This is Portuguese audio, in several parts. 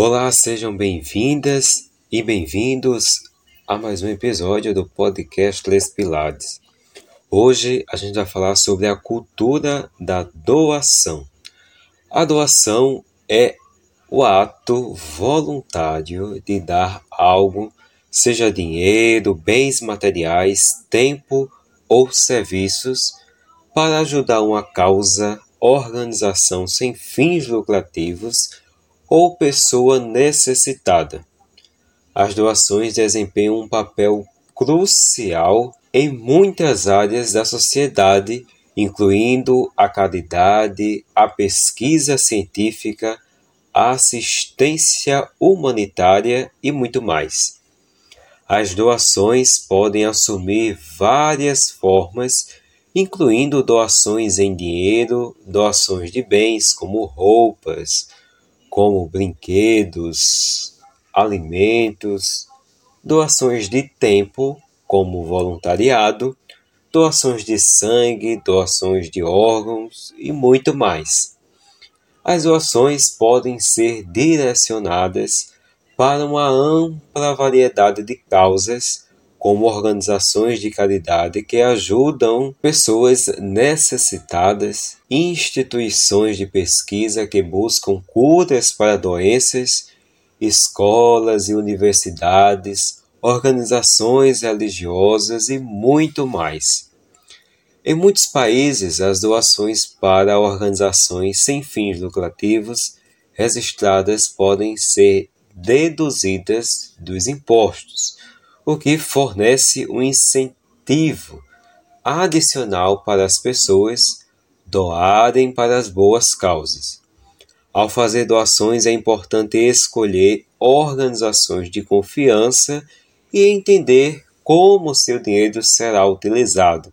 Olá, sejam bem-vindas e bem-vindos a mais um episódio do podcast Les Pilares. Hoje a gente vai falar sobre a cultura da doação. A doação é o ato voluntário de dar algo, seja dinheiro, bens materiais, tempo ou serviços, para ajudar uma causa, organização sem fins lucrativos ou pessoa necessitada. As doações desempenham um papel crucial em muitas áreas da sociedade, incluindo a caridade, a pesquisa científica, a assistência humanitária e muito mais. As doações podem assumir várias formas, incluindo doações em dinheiro, doações de bens como roupas, como brinquedos, alimentos, doações de tempo, como voluntariado, doações de sangue, doações de órgãos e muito mais. As doações podem ser direcionadas para uma ampla variedade de causas como organizações de caridade que ajudam pessoas necessitadas, instituições de pesquisa que buscam curas para doenças, escolas e universidades, organizações religiosas e muito mais. Em muitos países, as doações para organizações sem fins lucrativos registradas podem ser deduzidas dos impostos o que fornece um incentivo adicional para as pessoas doarem para as boas causas. Ao fazer doações, é importante escolher organizações de confiança e entender como seu dinheiro será utilizado.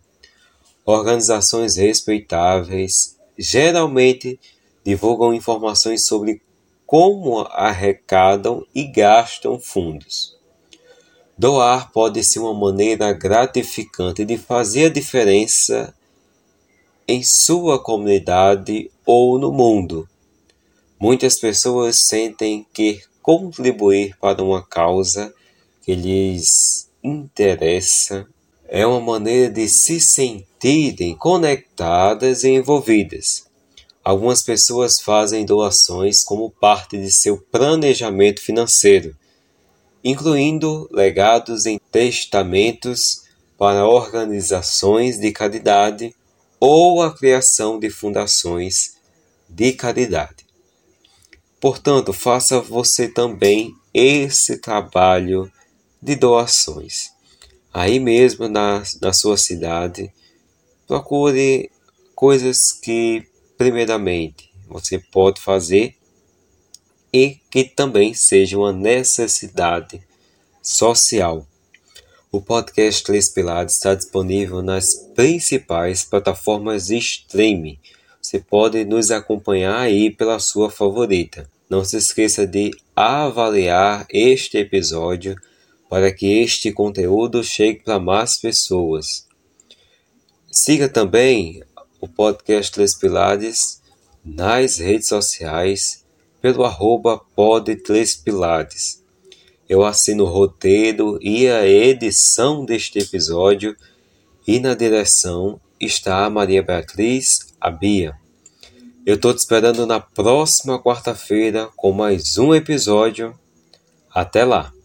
Organizações respeitáveis geralmente divulgam informações sobre como arrecadam e gastam fundos. Doar pode ser uma maneira gratificante de fazer a diferença em sua comunidade ou no mundo. Muitas pessoas sentem que contribuir para uma causa que lhes interessa é uma maneira de se sentirem conectadas e envolvidas. Algumas pessoas fazem doações como parte de seu planejamento financeiro incluindo legados em testamentos para organizações de caridade ou a criação de fundações de caridade. Portanto, faça você também esse trabalho de doações. Aí mesmo na, na sua cidade, procure coisas que, primeiramente, você pode fazer e que também seja uma necessidade social. O podcast Três Pilares está disponível nas principais plataformas de streaming. Você pode nos acompanhar aí pela sua favorita. Não se esqueça de avaliar este episódio para que este conteúdo chegue para mais pessoas. Siga também o podcast Três Pilares nas redes sociais pelo arroba Três Pilares. Eu assino o roteiro e a edição deste episódio e na direção está a Maria Beatriz, a Bia. Eu estou te esperando na próxima quarta-feira com mais um episódio. Até lá!